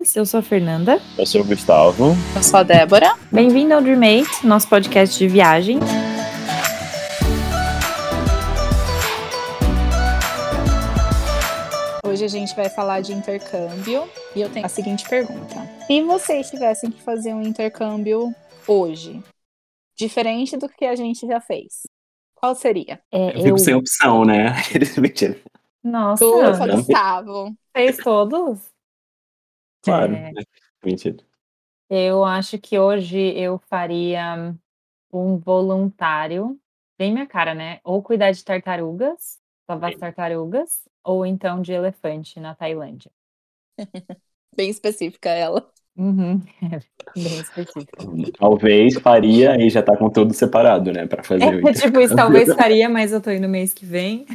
Eu sou a Fernanda. Eu sou o Gustavo. Eu sou a Débora. Bem-vindo ao Dreammate, nosso podcast de viagem. Hoje a gente vai falar de intercâmbio e eu tenho a seguinte pergunta: Se vocês tivessem que fazer um intercâmbio hoje, diferente do que a gente já fez, qual seria? É, eu fico sem opção, né? Nossa, Ufa, Gustavo. Fez todos? Claro, é... mentira. Eu acho que hoje eu faria um voluntário, bem minha cara, né? Ou cuidar de tartarugas, salvar as tartarugas, ou então de elefante na Tailândia. bem específica ela. Uhum, é bem específica. Talvez faria e já tá com tudo separado, né? Pra fazer é, Tipo, isso talvez faria, mas eu tô indo mês que vem.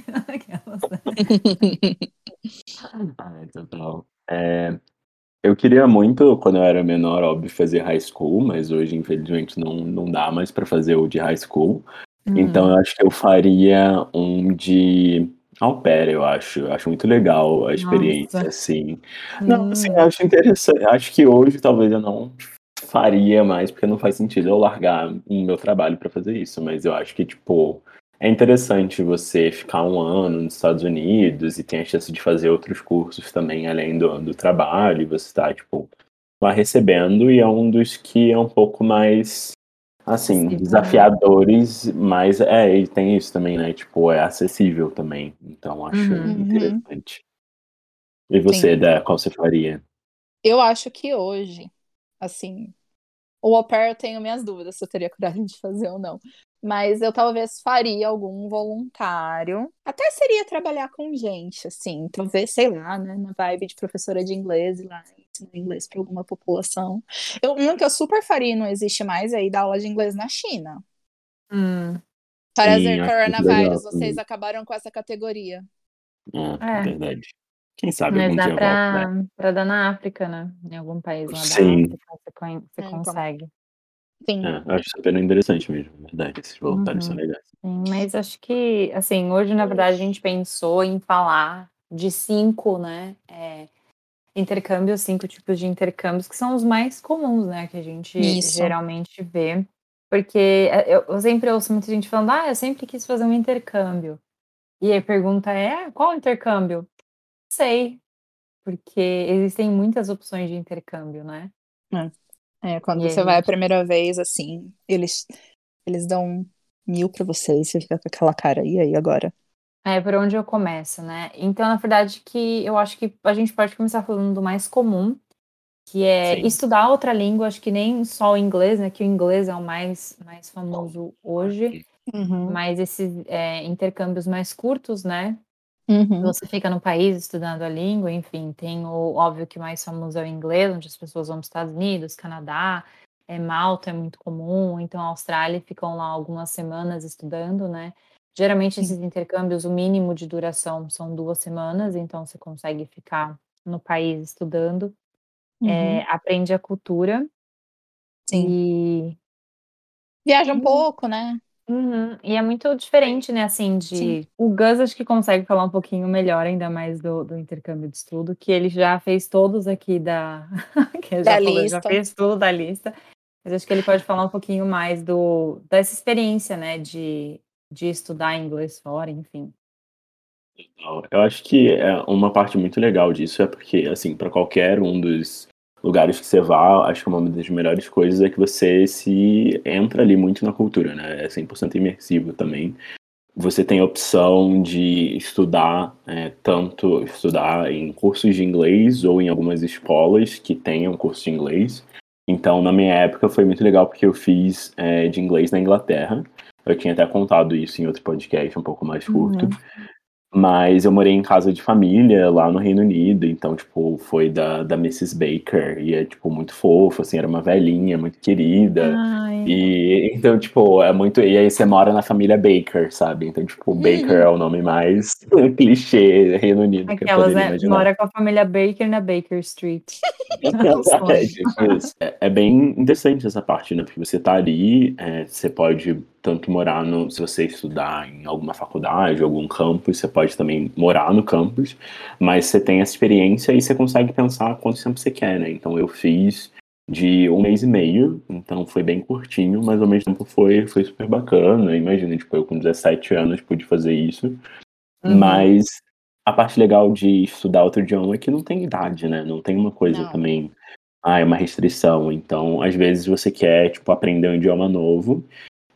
ah, total. É, eu queria muito, quando eu era menor, óbvio, fazer high school, mas hoje, infelizmente, não, não dá mais para fazer o de high school. Hum. Então, eu acho que eu faria um de au pair, eu acho. Eu acho muito legal a experiência, Nossa. assim. Hum. Não, assim, eu acho interessante. Acho que hoje talvez eu não faria mais, porque não faz sentido eu largar o meu trabalho para fazer isso, mas eu acho que, tipo, é interessante você ficar um ano nos Estados Unidos e tem a chance de fazer outros cursos também além do, do trabalho, e você está, tipo, lá recebendo, e é um dos que é um pouco mais, assim, Sim, desafiadores, mas é, e tem isso também, né? Tipo, é acessível também. Então acho uhum. interessante. E você, Dé, qual você faria? Eu acho que hoje, assim, o au pair eu tenho minhas dúvidas se eu teria coragem de fazer ou não mas eu talvez faria algum voluntário. Até seria trabalhar com gente, assim, talvez, sei lá, né, na vibe de professora de inglês lá, ensinar inglês para alguma população. Eu, um que eu super faria e não existe mais é ir dar aula de inglês na China. Hum. Para Sim, coronavírus, vocês acabaram com essa categoria. É, é. verdade. Quem sabe Mas algum dá dia pra, volta, né? pra dar na África, né? Em algum país lá Sim. da África, você, você é, então. Sim. É, acho super interessante mesmo, é verdade. Esses voluntários uhum. são legais. Sim, mas acho que, assim, hoje, na verdade, a gente pensou em falar de cinco, né? É, intercâmbios, cinco tipos de intercâmbios, que são os mais comuns, né? Que a gente Isso. geralmente vê. Porque é, eu, eu sempre ouço muita gente falando, ah, eu sempre quis fazer um intercâmbio. E a pergunta é, qual intercâmbio? Sei, porque existem muitas opções de intercâmbio, né? É. É, quando e você vai a primeira vez, assim, eles, eles dão mil pra você e você fica com aquela cara, e aí agora? É, por onde eu começo, né? Então, na verdade, que eu acho que a gente pode começar falando do mais comum, que é Sim. estudar outra língua, acho que nem só o inglês, né? Que o inglês é o mais, mais famoso hoje, uhum. mas esses é, intercâmbios mais curtos, né? Uhum. Você fica no país estudando a língua, enfim, tem o óbvio que mais famoso é o inglês, onde as pessoas vão para os Estados Unidos, Canadá, é, Malta é muito comum, então a Austrália ficam lá algumas semanas estudando, né? Geralmente esses intercâmbios, o mínimo de duração são duas semanas, então você consegue ficar no país estudando, uhum. é, aprende a cultura. Sim. E... Viaja um pouco, né? Uhum. E é muito diferente, né, assim, de... Sim. O Gus acho que consegue falar um pouquinho melhor, ainda mais do, do intercâmbio de estudo, que ele já fez todos aqui da... que da já, falou, já fez tudo da lista. Mas acho que ele pode falar um pouquinho mais do, dessa experiência, né, de, de estudar inglês fora, enfim. Eu acho que é uma parte muito legal disso é porque, assim, para qualquer um dos lugares que você vá, acho que uma das melhores coisas é que você se entra ali muito na cultura, né? É 100% imersivo também. Você tem a opção de estudar, é, tanto estudar em cursos de inglês ou em algumas escolas que tenham curso de inglês. Então, na minha época, foi muito legal porque eu fiz é, de inglês na Inglaterra. Eu tinha até contado isso em outro podcast um pouco mais curto. Uhum. Mas eu morei em casa de família lá no Reino Unido, então, tipo, foi da, da Mrs. Baker, e é, tipo, muito fofo, assim, era uma velhinha, muito querida. Ai, E então, tipo, é muito. E aí você mora na família Baker, sabe? Então, tipo. Baker é o nome mais clichê Reino Unido que eu Aquelas, poderia né? imaginar. Mora com a família Baker na Baker Street. É, tipo. É, é bem interessante essa parte, né? Porque você tá ali, é, você pode tanto morar no. Se você estudar em alguma faculdade, algum campus, você pode também morar no campus, mas você tem essa experiência e você consegue pensar quanto tempo você quer, né? Então eu fiz de um mês e meio, então foi bem curtinho, mas ao mesmo tempo foi, foi super bacana. Imagina, tipo, eu com 17 anos pude fazer isso. Uhum. Mas a parte legal de estudar outro idioma é que não tem idade, né? Não tem uma coisa Não. também, ah, é uma restrição. Então, às vezes você quer, tipo, aprender um idioma novo,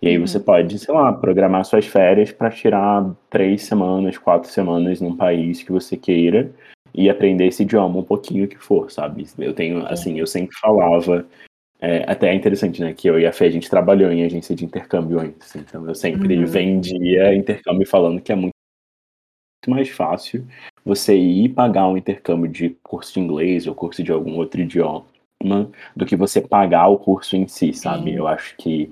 e aí Uhum. você pode, sei lá, programar suas férias para tirar três semanas, quatro semanas num país que você queira e aprender esse idioma um pouquinho que for, sabe? Eu tenho, assim, eu sempre falava, é, até é interessante, né, que eu e a Fê, a gente trabalhou em agência de intercâmbio antes, então eu sempre Uhum. vendia intercâmbio falando que é muito muito mais fácil você ir pagar um intercâmbio de curso de inglês ou curso de algum outro idioma do que você pagar o curso em si, sabe? Sim. Eu acho que.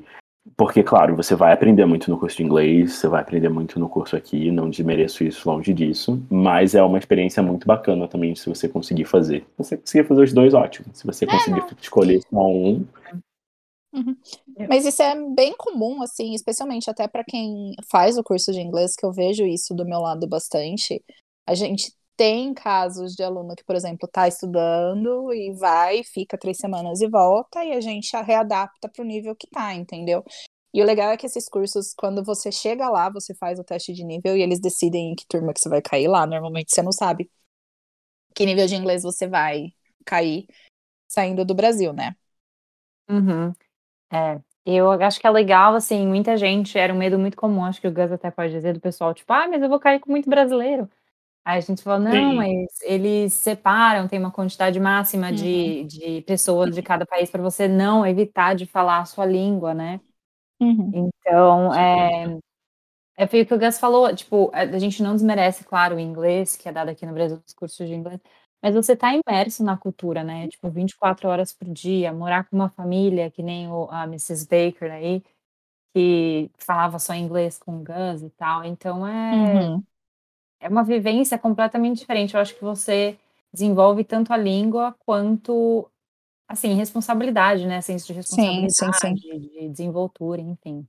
Porque, claro, você vai aprender muito no curso de inglês, você vai aprender muito no curso aqui, não desmereço isso longe disso, mas é uma experiência muito bacana também se você conseguir fazer. Se você conseguir fazer os dois, ótimo. Se você conseguir escolher só um, Mas isso é bem comum, assim, especialmente até para quem faz o curso de inglês, que eu vejo isso do meu lado bastante. A gente tem casos de aluno que, por exemplo, está estudando e vai, fica três semanas e volta, e a gente a readapta para o nível que tá, entendeu? E o legal é que esses cursos, quando você chega lá, você faz o teste de nível e eles decidem em que turma que você vai cair lá. Normalmente você não sabe que nível de inglês você vai cair saindo do Brasil, né? Uhum. É, eu acho que é legal, assim, muita gente, era um medo muito comum, acho que o Gus até pode dizer, do pessoal, tipo, ah, mas eu vou cair com muito brasileiro. Aí a gente fala, não, Sim. mas eles separam, tem uma quantidade máxima de, de pessoas de cada país para você não evitar de falar a sua língua, né? Uhum. Então, é, é foi o que o Gus falou, tipo, a gente não desmerece, claro, o inglês, que é dado aqui no Brasil, os cursos de inglês, mas você tá imerso na cultura, né? Tipo, 24 horas por dia, morar com uma família, que nem o, a Mrs. Baker aí, que falava só inglês com o Gus e tal. Então, é, Uhum. É uma vivência completamente diferente. Eu acho que você desenvolve tanto a língua quanto, assim, responsabilidade, né? Senso de Sim, sim, responsabilidade, sim. de desenvoltura, enfim.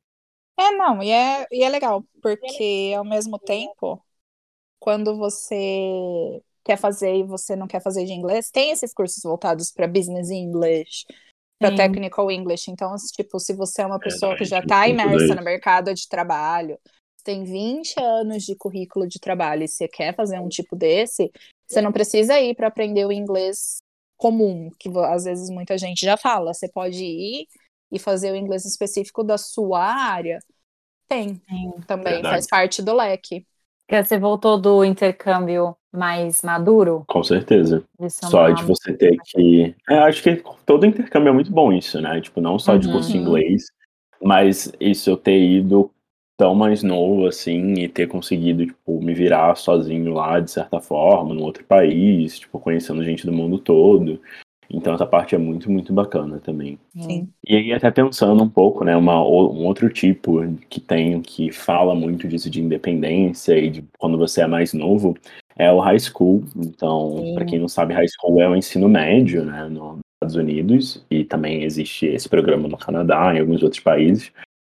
É, não, e é, e é legal, porque ao mesmo tempo, quando você quer fazer e você não quer fazer de inglês, tem esses cursos voltados para business English, para Sim. technical English. Então, tipo, se você é uma pessoa que já está imersa no mercado de trabalho, tem 20 anos de currículo de trabalho e você quer fazer um tipo desse, você não precisa ir para aprender o inglês comum, que às vezes muita gente já fala. Você pode ir e fazer o inglês específico da sua área. Tem Sim. também, Verdade. faz parte do leque. Você voltou do intercâmbio mais maduro? com certeza. É Só de você ter que. É, acho que todo intercâmbio é muito bom isso, né? Tipo, não só de Uhum. curso de inglês, mas isso eu ter ido tão mais novo assim e ter conseguido, tipo, me virar sozinho lá, de certa forma, num outro país, tipo, conhecendo gente do mundo todo. Então essa parte é muito, muito bacana também. Sim. E aí, até pensando um pouco, né, uma, um outro tipo que tem, que fala muito disso de independência e de quando você é mais novo, é o high school. Então, para quem não sabe, high school é o ensino médio, né, nos Estados Unidos, e também existe esse programa no Canadá, em alguns outros países.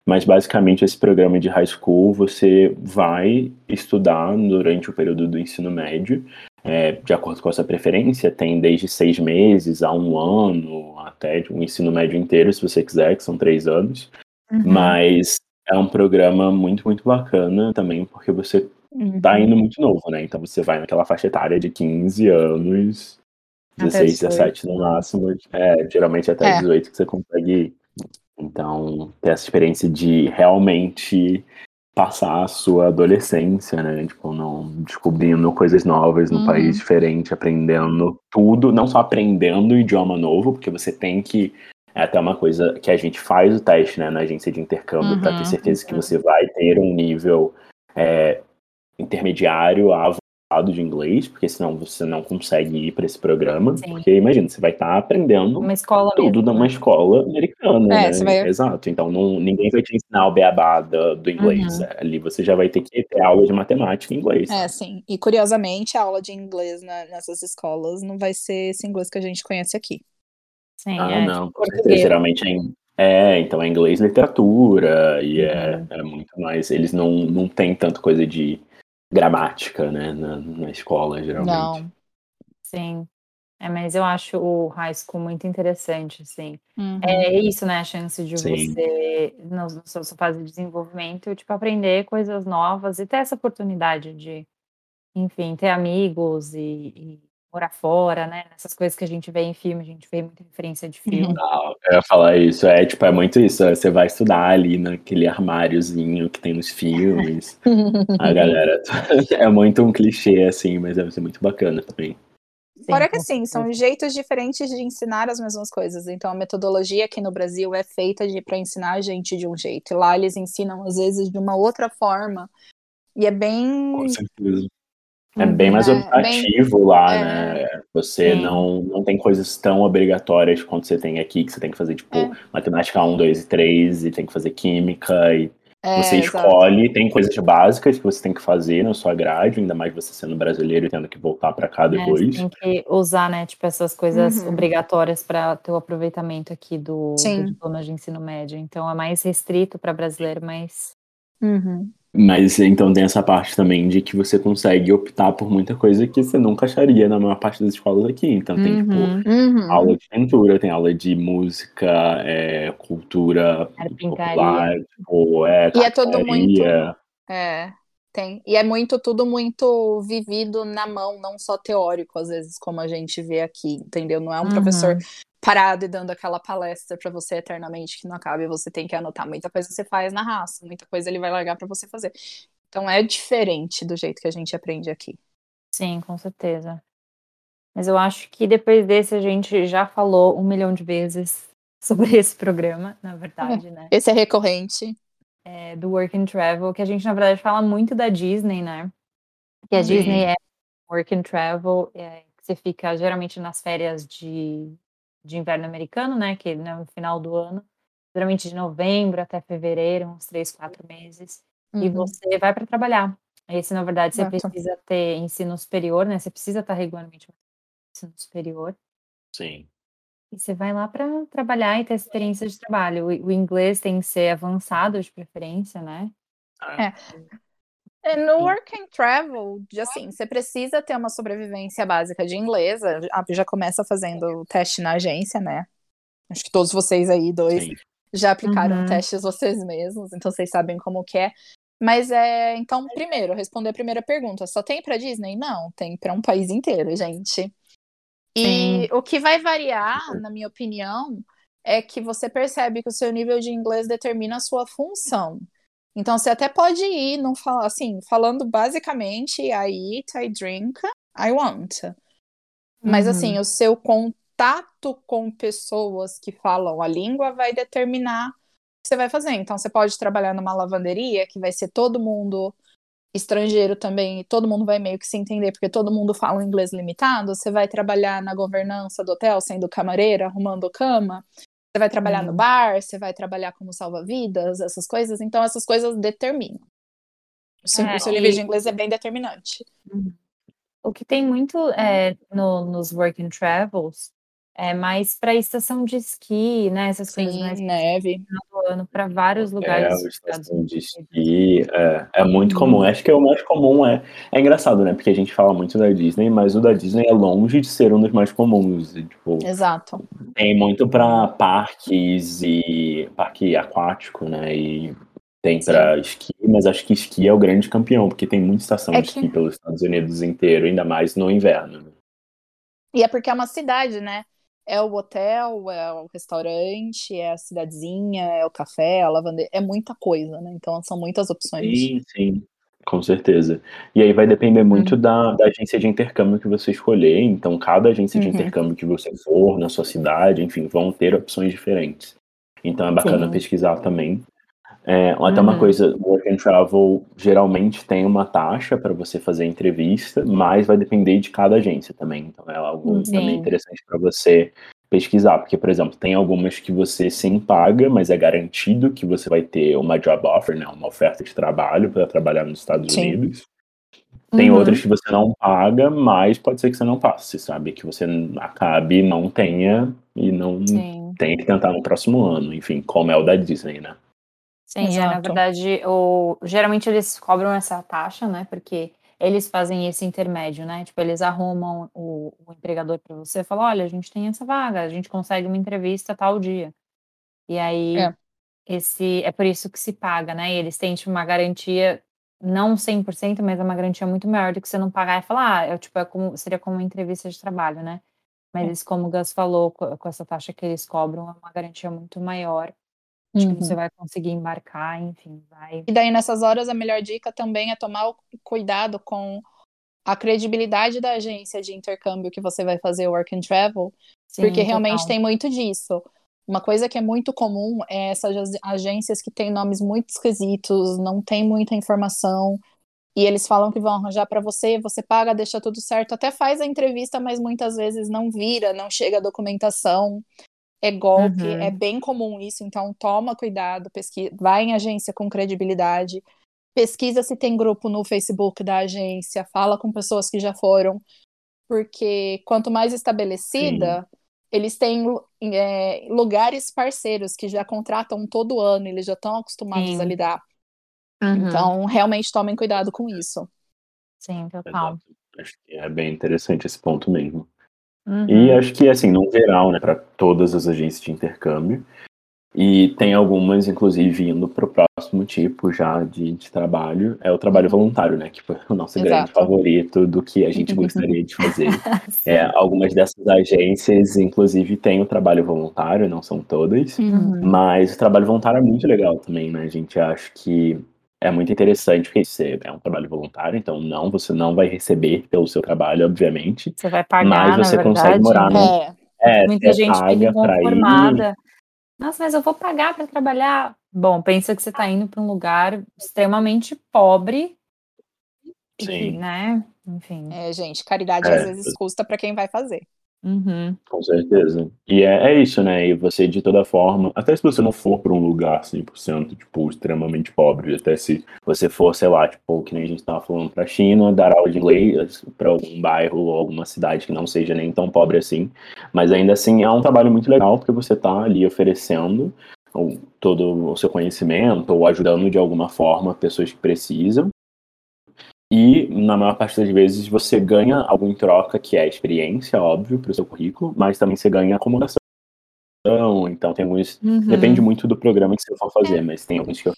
Mas basicamente esse programa de high school você vai estudar durante o período do ensino médio, é, de acordo com a sua preferência, tem desde seis meses a um ano, até um ensino médio inteiro, se você quiser, que são três anos. Uhum. Mas é um programa muito, muito bacana também, porque você Uhum. tá indo muito novo, né? Então você vai naquela faixa etária de 15 anos, Até 16, 18. 17 no máximo. É, geralmente até É. 18 que você consegue ir. Então, ter essa experiência de realmente passar a sua adolescência, né? Tipo, não descobrindo coisas novas num Uhum. país diferente, aprendendo tudo, não só aprendendo o idioma novo, porque você tem que é até uma coisa que a gente faz o teste, né, na agência de intercâmbio, para Uhum, ter certeza que uhum. você vai ter um nível é, intermediário a de inglês, porque senão você não consegue ir para esse programa. Sim. Porque imagina, você vai estar tá aprendendo uma escola tudo mesmo, numa né? escola americana. É, né? vai... Exato. Então não, ninguém vai te ensinar o beabá do, do inglês. Uhum. Ali você já vai ter que ter aula de matemática em inglês. É, sim. E curiosamente, a aula de inglês na, nessas escolas não vai ser esse inglês que a gente conhece aqui. Sim, ah, é, não, com certeza. Geralmente é em é, então é inglês literatura e é, uhum. é, é, muito mais. Eles não, não têm tanta coisa de gramática, né, na, na escola, geralmente. Não. Sim. É, mas eu acho o high school muito interessante, assim. Uhum. É isso, né? A chance de Sim. você, na sua fase de desenvolvimento, tipo, aprender coisas novas e ter essa oportunidade de, enfim, ter amigos e, e morar fora, né? Essas coisas que a gente vê em filme, a gente vê muita referência de filme. Não, eu ia falar isso, é tipo, é muito isso. Você vai estudar ali naquele armáriozinho que tem nos filmes. a galera é muito um clichê, assim, mas deve ser muito bacana também. Fora que assim, são jeitos diferentes de ensinar as mesmas coisas. Então a metodologia aqui no Brasil é feita para ensinar a gente de um jeito. E lá eles ensinam, às vezes, de uma outra forma. E é bem. Com certeza. É bem mais é, optativo bem, lá, é, né? Você não, não tem coisas tão obrigatórias quanto você tem aqui, que você tem que fazer, tipo, é. matemática 1, 2 e 3, e tem que fazer química, e é, você escolhe, exato. tem coisas básicas que você tem que fazer na sua grade, ainda mais você sendo brasileiro e tendo que voltar para cá é, depois. tem que usar, né, tipo, essas coisas uhum. obrigatórias para ter o aproveitamento aqui do, do diploma de ensino médio. Então é mais restrito para brasileiro, mas. Uhum. Mas então tem essa parte também de que você consegue optar por muita coisa que você nunca acharia na maior parte das escolas aqui. Então tem, tipo, uhum, uhum. aula de pintura, tem aula de música, é, cultura popular, tipo, é, E é tudo muito. É, tem. E é muito, tudo muito vivido na mão, não só teórico, às vezes, como a gente vê aqui, entendeu? Não é um uhum. professor parado e dando aquela palestra para você eternamente que não acaba e você tem que anotar. Muita coisa você faz na raça, muita coisa ele vai largar para você fazer. Então é diferente do jeito que a gente aprende aqui. Sim, com certeza. Mas eu acho que depois desse a gente já falou um milhão de vezes sobre esse programa, na verdade, né? Esse é recorrente. É, do Work and Travel, que a gente, na verdade, fala muito da Disney, né? Que a Sim. Disney é Work and Travel, é, que você fica geralmente nas férias de de inverno americano, né? Que é no final do ano, geralmente de novembro até fevereiro, uns três, quatro meses, uhum. e você vai para trabalhar. Esse, na verdade, você Exato. precisa ter ensino superior, né? Você precisa estar regularmente no ensino superior. Sim. E você vai lá para trabalhar e ter experiência de trabalho. O, o, inglês tem que ser avançado de preferência, né? É. É, no work and travel, assim, você precisa ter uma sobrevivência básica de inglês. A já começa fazendo teste na agência, né? Acho que todos vocês aí, dois, Sim. já aplicaram uhum. testes vocês mesmos, então vocês sabem como que é. Mas é, então, primeiro, responder a primeira pergunta. Só tem para Disney? Não, tem para um país inteiro, gente. E Sim. o que vai variar, na minha opinião, é que você percebe que o seu nível de inglês determina a sua função. Então você até pode ir, não falar assim, falando basicamente I eat, I drink, I want. Mas assim, uhum. o seu contato com pessoas que falam a língua vai determinar o que você vai fazer. Então você pode trabalhar numa lavanderia que vai ser todo mundo estrangeiro também, e todo mundo vai meio que se entender, porque todo mundo fala um inglês limitado. Você vai trabalhar na governança do hotel, sendo camareira, arrumando cama. Você vai trabalhar no uhum. bar, você vai trabalhar como salva-vidas, essas coisas. Então, essas coisas determinam. O seu, é, o seu nível e... de inglês é bem determinante. Uhum. O que tem muito é, no, nos work and travels é mais para estação de esqui, né? Essas Sim, coisas mais neve. Ano para vários lugares. É, estação de esqui é, é muito comum. Uhum. Acho que é o mais comum é é engraçado, né? Porque a gente fala muito da Disney, mas o da Disney é longe de ser um dos mais comuns. Tipo, Exato. Tem muito para parques e parque aquático, né? E tem para esqui, mas acho que esqui é o grande campeão, porque tem muita estação é de que... esqui pelos Estados Unidos inteiro, ainda mais no inverno. Né? E é porque é uma cidade, né? É o hotel, é o restaurante, é a cidadezinha, é o café, a lavanderia, é muita coisa, né? Então são muitas opções. Sim, sim, com certeza. E aí vai depender muito uhum. da, da, agência de intercâmbio que você escolher. Então, cada agência de uhum. intercâmbio que você for na sua cidade, enfim, vão ter opções diferentes. Então é bacana sim. pesquisar também. É, até uma uhum. coisa, work and travel geralmente tem uma taxa para você fazer a entrevista, mas vai depender de cada agência também. Então é algo sim. também interessante para você pesquisar, porque, por exemplo, tem algumas que você sim paga, mas é garantido que você vai ter uma job offer, né, uma oferta de trabalho para trabalhar nos Estados sim. Unidos. Tem uhum. outras que você não paga, mas pode ser que você não passe, sabe? Que você acabe, não tenha e não sim. tenha que tentar no próximo ano. Enfim, como é o da Disney, né? Sim, é, na verdade, o, geralmente eles cobram essa taxa, né? Porque eles fazem esse intermédio, né? Tipo, eles arrumam o, o empregador para você, falam, olha, a gente tem essa vaga, a gente consegue uma entrevista tal dia. E aí, é. esse é por isso que se paga, né? E eles têm tipo, uma garantia, não 100%, mas é uma garantia muito maior do que você não pagar e falar, ah, é, tipo, é como, seria como uma entrevista de trabalho, né? Mas, é. como o Gus falou, com, com essa taxa que eles cobram, é uma garantia muito maior. Acho uhum. que você vai conseguir embarcar, enfim, vai. E daí, nessas horas, a melhor dica também é tomar cuidado com a credibilidade da agência de intercâmbio que você vai fazer o work and travel, Sim, porque realmente total. tem muito disso. Uma coisa que é muito comum é essas agências que têm nomes muito esquisitos, não tem muita informação, e eles falam que vão arranjar para você, você paga, deixa tudo certo, até faz a entrevista, mas muitas vezes não vira, não chega a documentação é golpe, é uhum. é bem comum isso, então toma cuidado, pesquisa, vai em agência com credibilidade, pesquisa se tem grupo no Facebook da agência, fala com pessoas que já foram, porque quanto mais estabelecida, Sim. eles têm é, lugares parceiros que já contratam todo ano, eles já estão acostumados Sim. a lidar. Uhum. Então, realmente tomem cuidado com isso. Sim, total. Acho que é bem interessante esse ponto mesmo. Uhum. E acho que, assim, no geral, né, para todas as agências de intercâmbio. E tem algumas, inclusive, indo para o próximo tipo já de, de, trabalho, é o trabalho voluntário, né? Que foi o nosso Exato. grande favorito do que a gente gostaria de fazer. é, algumas dessas agências, inclusive, têm o trabalho voluntário, não são todas, uhum. mas o trabalho voluntário é muito legal também, né? A gente acha que é muito interessante porque você é um trabalho voluntário, então não, você não vai receber pelo seu trabalho, obviamente. Você vai pagar, mas você verdade, consegue morar no, é. é Muita gente fica inconformada. Nossa, mas eu vou pagar para trabalhar. Bom, pensa que você está indo para um lugar extremamente pobre. Sim. E, né? Enfim. É, gente, caridade é. às vezes custa para quem vai fazer. Uhum. Com certeza. E é, é isso, né? E você, de toda forma, até se você não for para um lugar 100%, tipo, extremamente pobre, até se você for, sei lá, tipo, que nem a gente estava falando para a China, dar aula de inglês para algum bairro ou alguma cidade que não seja nem tão pobre assim. Mas ainda assim, é um trabalho muito legal, porque você está ali oferecendo todo o seu conhecimento ou ajudando de alguma forma pessoas que precisam. Na maior parte das vezes, você ganha algo em troca, que é experiência, óbvio, para o seu currículo, mas também você ganha acomodação. Então, tem alguns. Uhum. Depende muito do programa que você for fazer, é. mas tem alguns que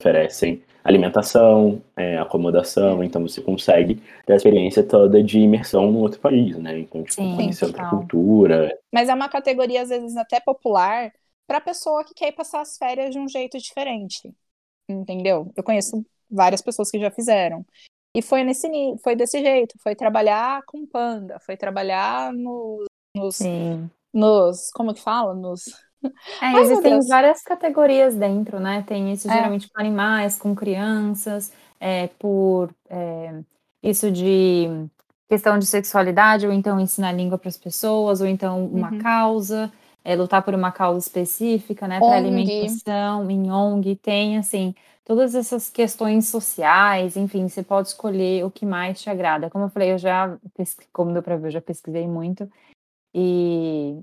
oferecem alimentação, é, acomodação, então você consegue ter a experiência toda de imersão no outro país, né? Então, tipo, Sim, conhecer outra cultura. Mas é uma categoria, às vezes, até popular para pessoa que quer ir passar as férias de um jeito diferente. Entendeu? Eu conheço várias pessoas que já fizeram. E foi nesse foi desse jeito, foi trabalhar com panda, foi trabalhar nos, nos, nos como que fala, nos é, Ai, existem várias categorias dentro, né? Tem isso é. geralmente com animais, com crianças, é, por é, isso de questão de sexualidade, ou então ensinar língua para as pessoas, ou então uma uhum. causa, é, lutar por uma causa específica, né? Para alimentação, em ONG, tem assim todas essas questões sociais, enfim, você pode escolher o que mais te agrada. Como eu falei, eu já, como deu para ver, eu já pesquisei muito. E,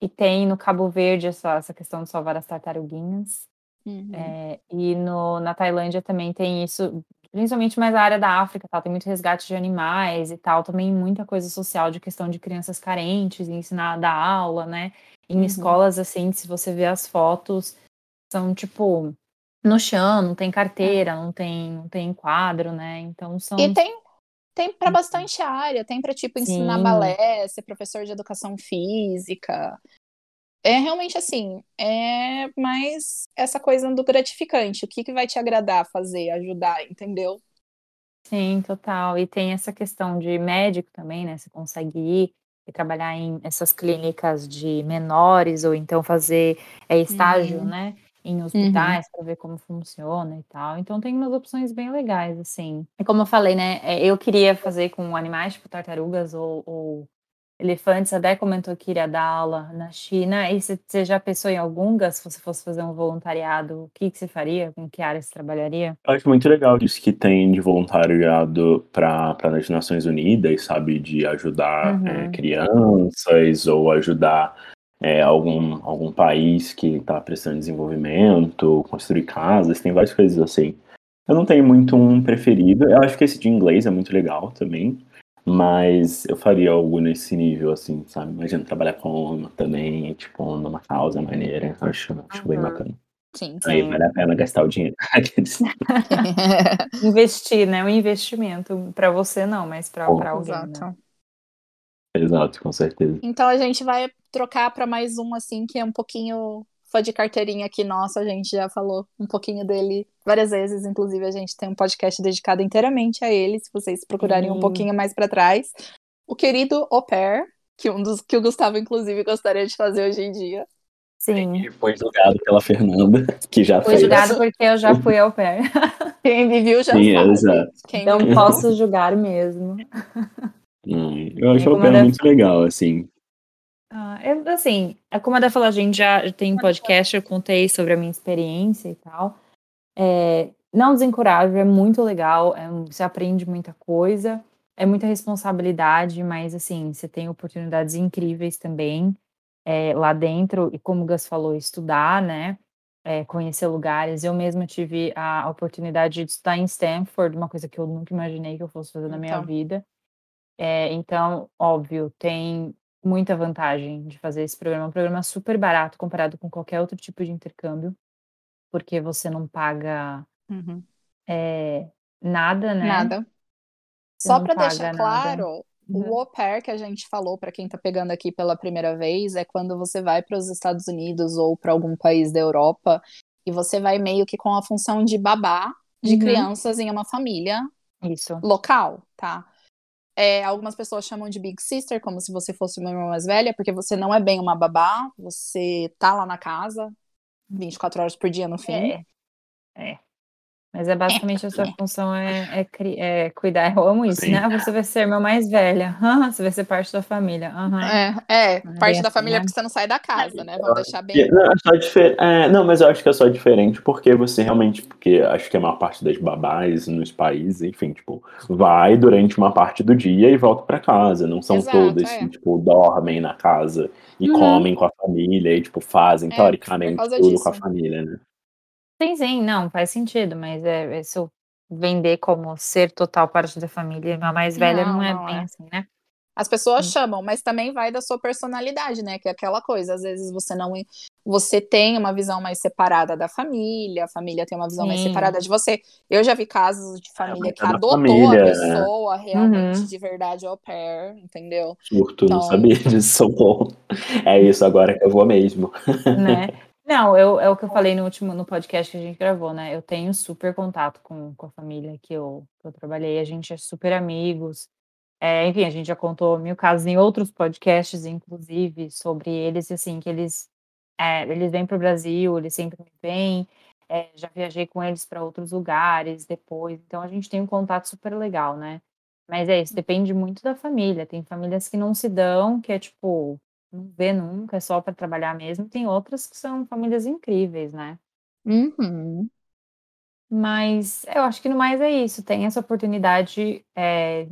e tem no Cabo Verde essa, essa questão de salvar as tartaruguinhas. Uhum. É, e no, na Tailândia também tem isso, principalmente mais a área da África, tá? tem muito resgate de animais e tal, também muita coisa social de questão de crianças carentes, ensinar a dar aula, né? Em uhum. escolas, assim, se você vê as fotos, são tipo no chão, não tem carteira, não tem, não tem quadro, né? Então são. E tem, tem para bastante área, tem para tipo ensinar Sim. balé, ser professor de educação física. É realmente assim, é mais essa coisa do gratificante. O que, que vai te agradar fazer, ajudar, entendeu? Sim, total. E tem essa questão de médico também, né? Você consegue ir e trabalhar em essas clínicas de menores, ou então fazer é, estágio, uhum. né? Em hospitais uhum. para ver como funciona e tal. Então tem umas opções bem legais, assim. E como eu falei, né, é, eu queria fazer com animais tipo tartarugas ou, ou elefantes, até comentou que iria dar aula na China. E você já pensou em algum, se você fosse fazer um voluntariado, o que, que você faria? Com que área você trabalharia? Eu acho muito legal isso que tem de voluntariado para as Nações Unidas, sabe? De ajudar uhum. é, crianças ou ajudar é, algum, algum país que está precisando de desenvolvimento, construir casas, tem várias coisas assim. Eu não tenho muito um preferido. Eu acho que esse de inglês é muito legal também. Mas eu faria algo nesse nível, assim, sabe? Imagina trabalhar com ONU também, tipo, numa causa maneira. Acho, acho uhum. bem bacana. Sim, sim. Aí vale a pena gastar o dinheiro. Investir, né? Um investimento. para você não, mas para alguém. Exato. Né? Exato, com certeza. Então a gente vai trocar para mais um, assim, que é um pouquinho fã de carteirinha aqui nossa, a gente já falou um pouquinho dele várias vezes, inclusive a gente tem um podcast dedicado inteiramente a ele, se vocês procurarem um pouquinho mais para trás. O querido Au Pair, que um dos que o Gustavo inclusive gostaria de fazer hoje em dia. Sim. E foi julgado pela Fernanda, que já foi. Foi julgado porque eu já fui ao pé. Quem me viu já Sim, sabe. Exato. Quem não posso julgar mesmo. Hum, eu acho o pé muito legal, assim. Ah, eu, assim, é como a Dé falou, a gente já tem podcast, eu contei sobre a minha experiência e tal. É, não desencorajo, é muito legal, é, você aprende muita coisa, é muita responsabilidade, mas assim, você tem oportunidades incríveis também é, lá dentro, e como o Gus falou, estudar, né? É, conhecer lugares. Eu mesma tive a oportunidade de estudar em Stanford, uma coisa que eu nunca imaginei que eu fosse fazer na minha então. vida. É, então, óbvio, tem muita vantagem de fazer esse programa. É um programa super barato comparado com qualquer outro tipo de intercâmbio, porque você não paga uhum. é, nada, né? Nada. Você Só para deixar claro, uhum. o au pair que a gente falou para quem está pegando aqui pela primeira vez é quando você vai para os Estados Unidos ou para algum país da Europa e você vai meio que com a função de babá de uhum. crianças em uma família Isso. local, tá? É, algumas pessoas chamam de Big Sister, como se você fosse uma irmã mais velha, porque você não é bem uma babá, você tá lá na casa 24 horas por dia no fim. É. é. Mas é basicamente a sua função é, é, é, cuidar. Eu amo isso, Sim. né? Você vai ser irmã mais velha. Uhum, você vai ser parte da família. Uhum. É, é parte da assim, família né? porque você não sai da casa, né? Vamos deixar bem. Não, é só difer... É, não, mas eu acho que é só diferente porque você realmente, porque acho que a maior parte das babás nos países, enfim, tipo, vai durante uma parte do dia e volta para casa. Não são Exato, todas é. que, tipo, dormem na casa e uhum. comem com a família e, tipo, fazem, teoricamente, tudo disso. com a família, né? Sim, sim, não, faz sentido, mas é, é se eu vender como ser total parte da família, a mais velha não, não é não bem é. assim, né? As pessoas hum. chamam, mas também vai da sua personalidade, né? Que é aquela coisa, às vezes você não você tem uma visão mais separada da família, a família tem uma visão Sim. mais separada de você. Eu já vi casos de família é, que adotou família, a pessoa né? realmente uhum. de verdade ao pair, entendeu? Surto, então... não sabia disso, socorro. É isso agora que eu vou mesmo. Né? Não, eu, é o que eu falei no último no podcast que a gente gravou, né? Eu tenho super contato com, com a família que eu, que eu trabalhei, a gente é super amigos. É, enfim, a gente já contou mil casos em outros podcasts, inclusive, sobre eles, assim, que eles, é, eles vêm para o Brasil, eles sempre vêm. É, já viajei com eles para outros lugares depois, então a gente tem um contato super legal, né? Mas é isso, depende muito da família. Tem famílias que não se dão, que é tipo, não vê nunca, é só para trabalhar mesmo. Tem outras que são famílias incríveis, né? Uhum. Mas eu acho que no mais é isso. Tem essa oportunidade, é,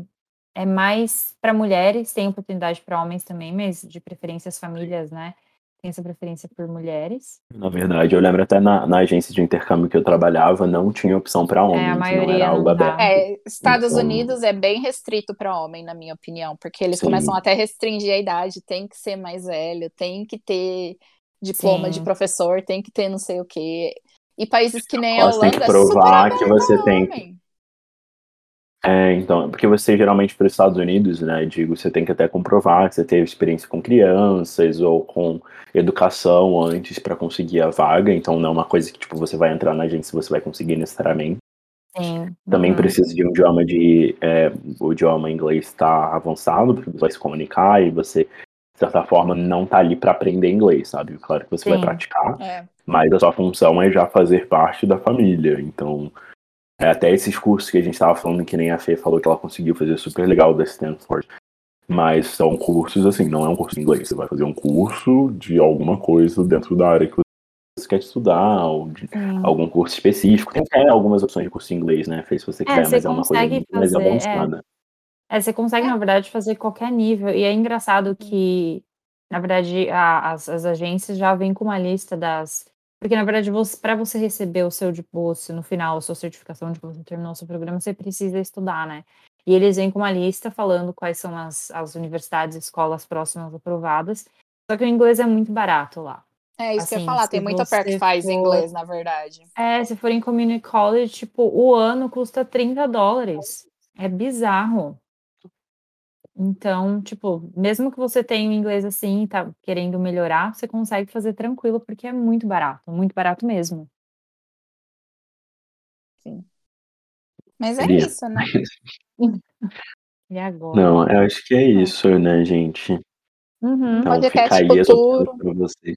é mais para mulheres, tem oportunidade para homens também, mas de preferência as famílias, né? Tem essa preferência por mulheres. Na verdade, eu lembro até na, na agência de intercâmbio que eu trabalhava, não tinha opção para homens, é, a maioria não era algo aberto. É, Estados então... Unidos é bem restrito para homem, na minha opinião, porque eles Sim. começam até a restringir a idade, tem que ser mais velho, tem que ter diploma Sim. de professor, tem que ter não sei o quê. E países que nem a Holanda, tem que provar que você tem é, então, porque você geralmente para os Estados Unidos, né, digo, você tem que até comprovar que você teve experiência com crianças ou com educação antes para conseguir a vaga, então não é uma coisa que tipo você vai entrar na agência e você vai conseguir necessariamente. Sim. Também uhum. precisa de um idioma de é, o idioma inglês está avançado para você vai se comunicar e você certa forma, não tá ali para aprender inglês, sabe? Claro que você Sim. vai praticar, É. mas a sua função é já fazer parte da família. Então, até esses cursos que a gente estava falando, que nem a Fê falou que ela conseguiu fazer super legal da Stanford. Mas são cursos, assim, não é um curso de inglês. Você vai fazer um curso de alguma coisa dentro da área que você quer estudar, ou de Sim. algum curso específico. Tem até algumas opções de curso em inglês, né, Fê, se você quiser, você mas é uma coisa muito mais fazer, é. avançada. É, você consegue, na verdade, fazer qualquer nível. E é engraçado que, na verdade, a- as, as agências já vêm com uma lista das. Porque, na verdade, para você receber o seu diploma, no final, a sua certificação de que você terminou o seu programa, você precisa estudar, né? E eles vêm com uma lista falando quais são as, as universidades e escolas próximas aprovadas. Só que o inglês é muito barato lá. É isso que eu ia Assim, falar, tem muita perto que faz for- inglês, na verdade. É, se for em community college, tipo, o ano custa 30 dólares. É bizarro. Então, tipo, mesmo que você tenha o inglês assim e tá querendo melhorar, você consegue fazer tranquilo, porque é muito barato, muito barato mesmo. Mas é Queria. isso, né? E agora? Não, eu acho que é isso, né, gente? Uhum. Então, Podcast fica aí as futuro. opções para você.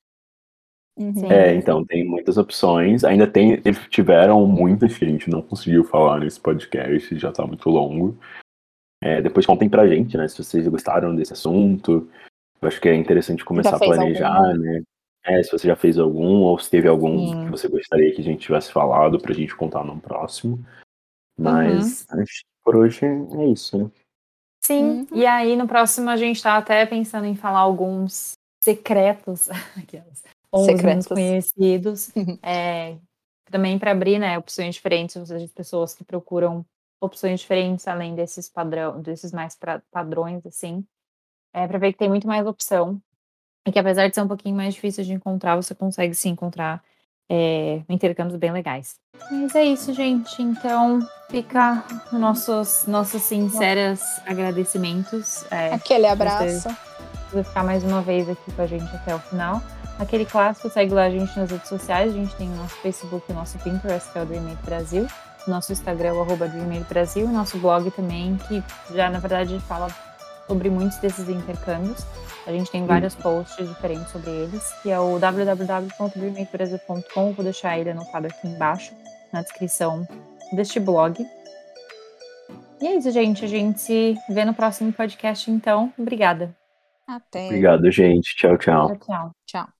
Uhum. Sim. É, então, tem muitas opções. Ainda tem, tiveram muitas que a gente não conseguiu falar nesse podcast, já tá muito longo. É, depois contem pra gente, né, se vocês gostaram desse assunto. Eu acho que é interessante começar a planejar, algum? né? É, se você já fez algum, ou se teve algum Sim. que você gostaria que a gente tivesse falado pra gente contar no próximo. Mas Uhum. acho que por hoje é isso, né? Sim, Uhum. e aí no próximo a gente tá até pensando em falar alguns secretos, aquelas, ou Secretos. conhecidos, Uhum. é, também para abrir, né, opções diferentes, ou seja, pessoas que procuram opções diferentes além desses padrão, desses mais pra- padrões, assim, é para ver que tem muito mais opção, e que apesar de ser um pouquinho mais difícil de encontrar, você consegue se encontrar é, intercâmbios bem legais. Mas é isso, gente. Então fica nossos nossos sinceros agradecimentos. É, Aquele abraço. por ficar mais uma vez aqui com a gente até o final. Aquele clássico, segue lá a gente nas redes sociais. A gente tem o nosso Facebook o nosso Pinterest, que é o Dreamate Brasil. Nosso Instagram é o arroba Dreamate Brasil. E nosso blog também, que já na verdade fala sobre muitos desses intercâmbios. A gente tem vários posts diferentes sobre eles, que é o www.dreamatebrasil.com. Vou deixar ele anotado aqui embaixo, na descrição deste blog. E é isso, gente. A gente se vê no próximo podcast, então. Obrigada. Até. Obrigado, gente. Tchau, tchau. Tchau, tchau. Tchau.